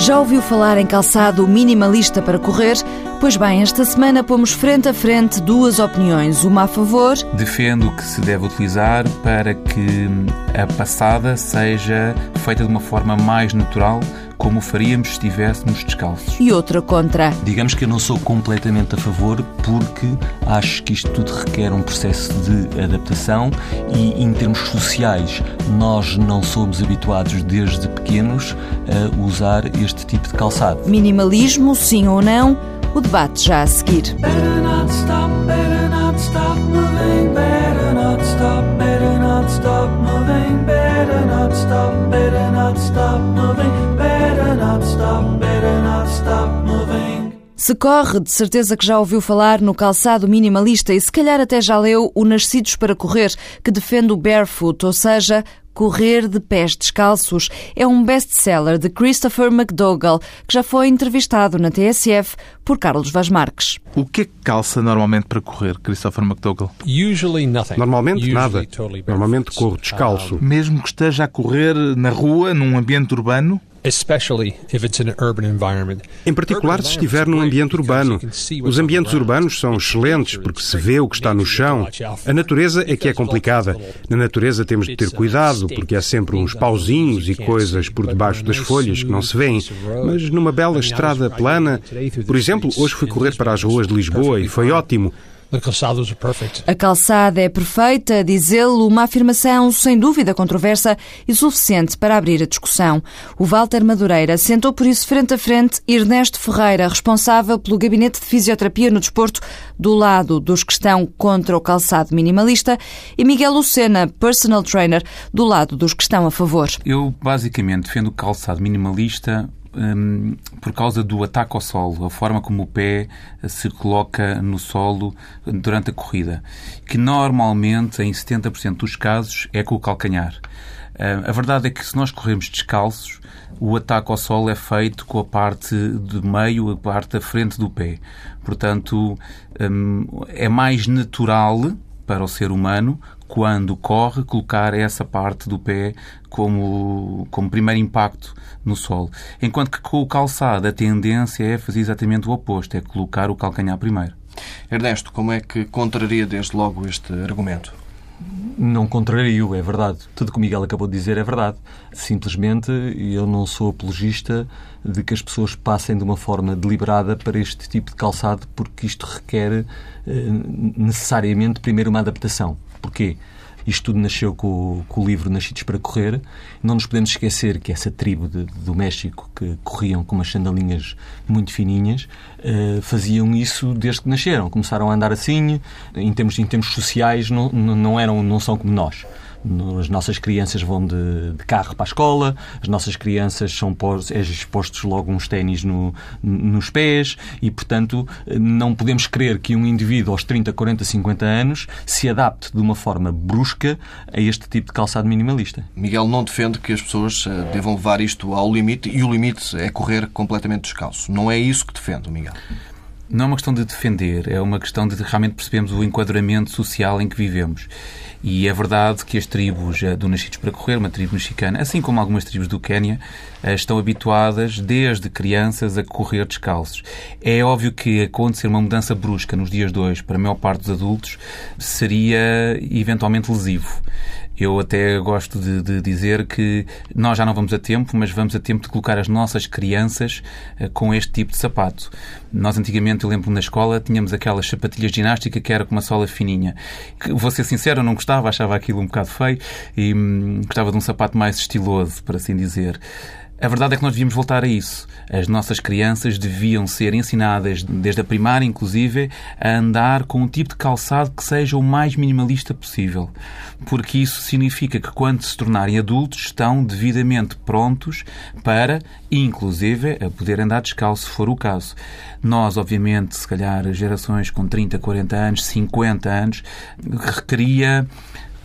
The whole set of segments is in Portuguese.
Já ouviu falar em calçado minimalista para correr? Pois bem, esta semana pomos frente a frente duas opiniões. Uma a favor. Defendo que se deve utilizar para que a passada seja feita de uma forma mais natural, como faríamos se estivéssemos descalços. E outra contra. Digamos que eu não sou completamente a favor porque acho que isto tudo requer um processo de adaptação e em termos sociais nós não somos habituados desde pequenos a usar este tipo de calçado. Minimalismo, sim ou não? O debate já a seguir. Se corre, de certeza que já ouviu falar no calçado minimalista e se calhar até já leu o Nascidos para Correr, que defende o barefoot, ou seja, Correr de Pés Descalços é um best-seller de Christopher McDougall, que já foi entrevistado na TSF por Carlos Vaz Marques. O que é que calça normalmente para correr, Christopher McDougall? Normalmente nada. Normalmente corro descalço. Mesmo que esteja a correr na rua, num ambiente urbano? Em particular, se estiver num ambiente urbano. Os ambientes urbanos são excelentes porque se vê o que está no chão. A natureza é que é complicada. Na natureza temos de ter cuidado porque há sempre uns pauzinhos e coisas por debaixo das folhas que não se veem. Mas numa bela estrada plana, por exemplo, hoje fui correr para as ruas de Lisboa e foi ótimo. A calçada é perfeita, diz ele, uma afirmação sem dúvida controversa e suficiente para abrir a discussão. O Walter Madureira sentou por isso frente a frente Ernesto Ferreira, responsável pelo Gabinete de Fisioterapia no Desporto, do lado dos que estão contra o calçado minimalista, e Miguel Lucena, personal trainer, do lado dos que estão a favor. Eu, basicamente, defendo o calçado minimalista um, por causa do ataque ao solo, a forma como o pé se coloca no solo durante a corrida, que normalmente, em 70% dos casos, é com o calcanhar. Uh, a verdade é que se nós corremos descalços, o ataque ao solo é feito com a parte de meio, a parte da frente do pé. Portanto, um, é mais natural para o ser humano quando corre, colocar essa parte do pé como, como primeiro impacto no solo. Enquanto que com o calçado a tendência é fazer exatamente o oposto, é colocar o calcanhar primeiro. Ernesto, como é que contraria desde logo este argumento? Não contrario, é verdade. Tudo que o Miguel acabou de dizer é verdade. Simplesmente eu não sou apologista de que as pessoas passem de uma forma deliberada para este tipo de calçado, porque isto requer eh, necessariamente primeiro uma adaptação. Porquê? Isto tudo nasceu com, com, o livro Nascidos para Correr. Não nos podemos esquecer que essa tribo de, do México, que corriam com umas sandalinhas muito fininhas, uh, faziam isso desde que nasceram. Começaram a andar assim, em termos, em termos sociais, não, não, eram, não são como nós. As nossas crianças vão de, de, carro para a escola, as nossas crianças são é expostos logo uns ténis no, nos pés e, portanto, não podemos crer que um indivíduo aos 30, 40, 50 anos se adapte de uma forma brusca a este tipo de calçado minimalista. Miguel não defende que as pessoas eh, devam levar isto ao limite e o limite é correr completamente descalço. Não é isso que defende, Miguel não é uma questão de defender, é uma questão de realmente percebermos o enquadramento social em que vivemos. E é verdade que as tribos do Nascidos para Correr, uma tribo mexicana, assim como algumas tribos do Quênia, eh, estão habituadas desde crianças a correr descalços. É óbvio que acontecer uma mudança brusca nos dias hoje para a maior parte dos adultos seria eventualmente lesivo. Eu até gosto de, de, dizer que nós já não vamos a tempo, mas vamos a tempo de colocar as nossas crianças uh, com este tipo de sapato. Nós antigamente, eu lembro na escola, tínhamos aquelas sapatilhas de ginástica que era com uma sola fininha. Vou ser sincero, eu não gostava, achava aquilo um bocado feio e hum, gostava de um sapato mais estiloso, por assim dizer. A verdade é que nós devíamos voltar a isso. As nossas crianças deviam ser ensinadas, desde a primária inclusive, a andar com um tipo de calçado que seja o mais minimalista possível. Porque isso significa que quando se tornarem adultos estão devidamente prontos para, inclusive, a poder andar descalço, se for o caso. Nós, obviamente, se calhar gerações com 30, 40 anos, 50 anos, requeria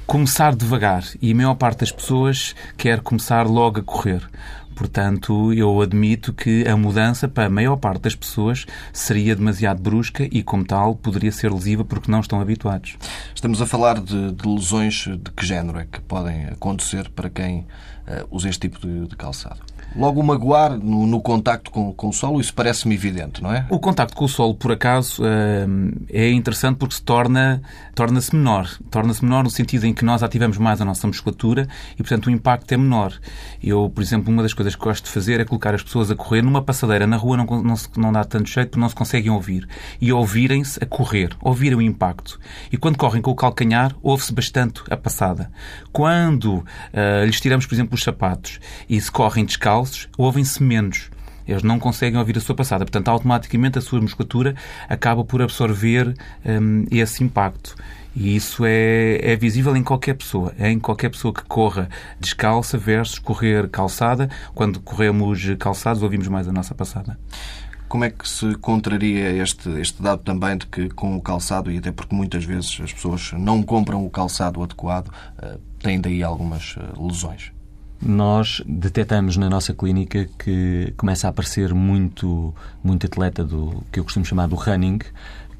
começar devagar e a maior parte das pessoas quer começar logo a correr. Portanto, eu admito que a mudança para a maior parte das pessoas seria demasiado brusca e, como tal, poderia ser lesiva porque não estão habituados. Estamos a falar de, de lesões de que género é que podem acontecer para quem uh, usa este tipo de, de calçado? Logo magoar no, no contacto com, com, o solo, isso parece-me evidente, não é? O contacto com o solo, por acaso, eh, é interessante porque se torna, torna-se menor. Torna-se menor no sentido em que nós ativamos mais a nossa musculatura e, portanto, o impacto é menor. Eu, por exemplo, uma das coisas que gosto de fazer é colocar as pessoas a correr numa passadeira na rua, não, não, não dá tanto jeito porque não se conseguem ouvir. E ouvirem-se a correr, ouvirem o impacto. E quando correm com o calcanhar, ouve-se bastante a passada. Quando uh, lhes tiramos, por exemplo, os sapatos e se correm descalços, ouvem-se menos. Eles não conseguem ouvir a sua passada. Portanto, automaticamente a sua musculatura acaba por absorver um, esse impacto. E isso é, é visível em qualquer pessoa. É em qualquer pessoa que corra descalça versus correr calçada. Quando corremos calçados, ouvimos mais a nossa passada. Como é que se contraria este, este dado também de que com o calçado, e até porque muitas vezes as pessoas não compram o calçado adequado, uh, têm daí algumas uh, lesões? Nós detectamos na nossa clínica que começa a aparecer muito, muito atleta do que eu costumo chamar do running,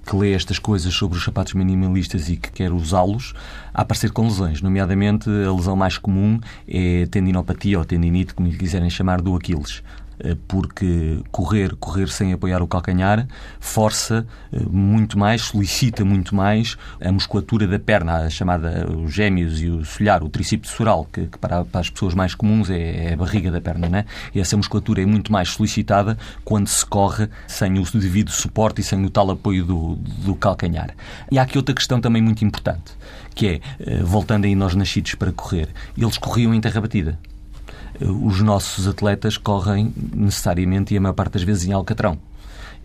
que lê estas coisas sobre os sapatos minimalistas e que quer usá-los, a aparecer com lesões. Nomeadamente, a lesão mais comum é tendinopatia ou tendinite, como lhe quiserem chamar, do Aquiles. Eh, porque correr, correr sem apoiar o calcanhar, força eh, muito mais, solicita muito mais a musculatura da perna, a chamada os gêmeos e o solhar, o tricipio sural, que, que para, para, as pessoas mais comuns é, é, a barriga da perna, né? E essa musculatura é muito mais solicitada quando se corre sem o devido suporte e sem o tal apoio do, do calcanhar. E há aqui outra questão também muito importante, que é, eh, voltando aí nós nascidos para correr, eles corriam em terra batida os nossos atletas correm necessariamente e a maior parte das vezes em Alcatrão.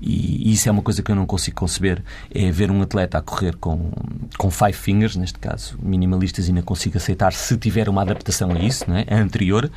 E isso é uma coisa que eu não consigo conceber, é ver um atleta a correr com, com five fingers, neste caso, minimalistas, e não consigo aceitar se tiver uma adaptação a isso, não é? a anterior,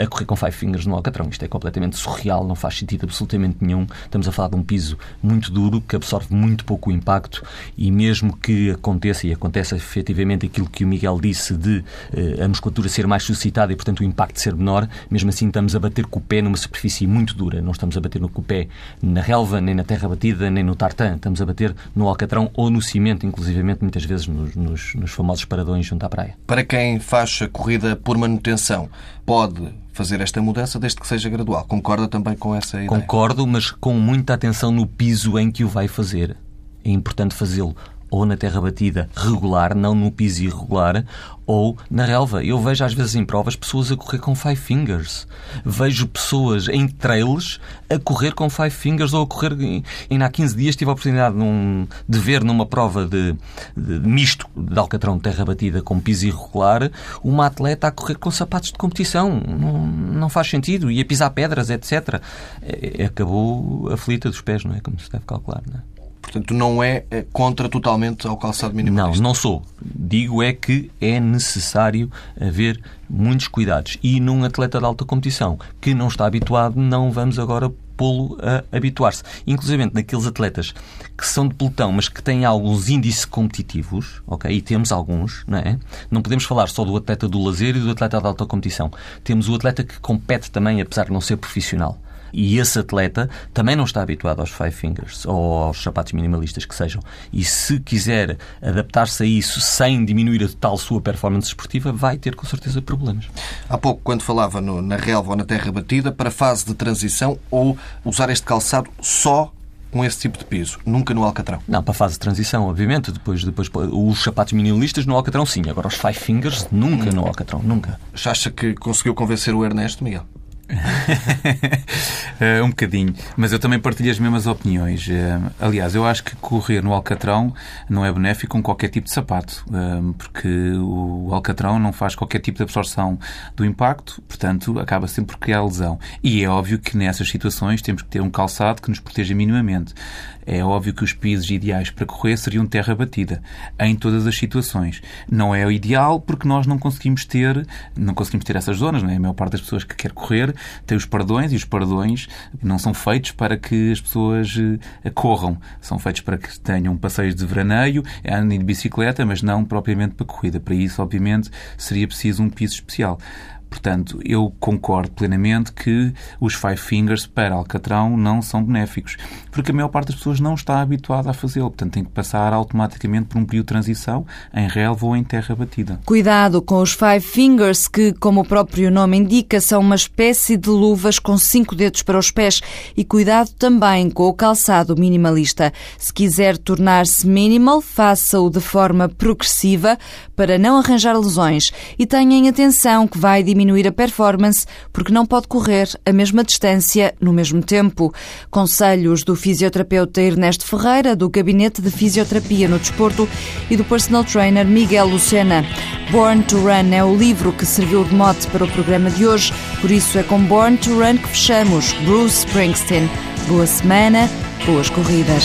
a correr com five fingers no Alcatrão. Isto é completamente surreal, não faz sentido absolutamente nenhum. Estamos a falar de um piso muito duro, que absorve muito pouco impacto, e mesmo que aconteça, e acontece efetivamente aquilo que o Miguel disse de uh, a musculatura ser mais suscitada e, portanto, o impacto ser menor, mesmo assim estamos a bater com o pé numa superfície muito dura. Não estamos a bater com o pé na relva, nem na terra batida, nem no tartan. Estamos a bater no alcatrão ou no cimento, inclusivamente muitas vezes nos, nos, nos famosos paradões junto à praia. Para quem faz a corrida por manutenção, pode fazer esta mudança desde que seja gradual. Concorda também com essa ideia? Concordo, mas com muita atenção no piso em que o vai fazer. É importante fazê-lo ou na terra batida regular, não no piso irregular, ou na relva. Eu vejo às vezes em provas pessoas a correr com five fingers. Vejo pessoas em trails a correr com five fingers ou a correr. Ainda há 15 dias tive a oportunidade de ver numa prova de, de, misto de alcatrão de terra batida com piso irregular uma atleta a correr com sapatos de competição. Não, não faz sentido. E a pisar pedras, etc. É, acabou aflita dos pés, não é? Como se deve calcular, não é? Portanto, não é contra totalmente ao calçado minimalista. Não, não sou. Digo é que é necessário haver muitos cuidados. E num atleta de alta competição que não está habituado, não vamos agora pô-lo a habituar-se. Inclusive naqueles atletas que são de pelotão, mas que têm alguns índices competitivos, ok? E temos alguns, não é? Não podemos falar só do atleta do lazer e do atleta de alta competição. Temos o atleta que compete também, apesar de não ser profissional. E esse atleta também não está habituado aos five fingers ou aos sapatos minimalistas que sejam. E se quiser adaptar-se a isso sem diminuir a total sua performance esportiva, vai ter com certeza problemas. Há pouco, quando falava no, na relva ou na terra batida, para a fase de transição ou usar este calçado só com esse tipo de piso, nunca no Alcatrão. Não, para a fase de transição, obviamente. Depois, depois os sapatos minimalistas no Alcatrão, sim. Agora os Five Fingers, nunca no Alcatrão, nunca. Já acha que conseguiu convencer o Ernesto, Miguel? Uh, um bocadinho, mas eu também partilho as mesmas opiniões. Uh, aliás, eu acho que correr no Alcatrão não é benéfico com qualquer tipo de sapato, uh, porque o Alcatrão não faz qualquer tipo de absorção do impacto, portanto, acaba sempre por criar lesão. E é óbvio que nessas situações temos que ter um calçado que nos proteja minimamente. É óbvio que os pisos ideais para correr seriam terra batida, em todas as situações. Não é o ideal porque nós não conseguimos ter, não conseguimos ter essas zonas, não é? A maior parte das pessoas que quer correr tem os pardões e os pardões não são feitos para que as pessoas uh, corram. São feitos para que tenham passeios de veraneio, andem de bicicleta, mas não propriamente para corrida. Para isso, obviamente, seria preciso um piso especial. Portanto, eu concordo plenamente que os Five Fingers para Alcatrão não são benéficos, porque a maior parte das pessoas não está habituada a fazê-lo. Portanto, tem que passar automaticamente por um período de transição em relva ou em terra batida. Cuidado com os Five Fingers, que, como o próprio nome indica, são uma espécie de luvas com cinco dedos para os pés. E cuidado também com o calçado minimalista. Se quiser tornar-se minimal, faça-o de forma progressiva para não arranjar lesões. E tenham atenção que vai diminuir diminuir a performance porque não pode correr a mesma distância no mesmo tempo. Conselhos do fisioterapeuta Ernesto Ferreira, do Gabinete de Fisioterapia no Desporto e do personal trainer Miguel Lucena. Born to Run é o livro que serviu de mote para o programa de hoje, por isso é com Born to Run que fechamos. Bruce Springsteen. Boa semana, boas corridas.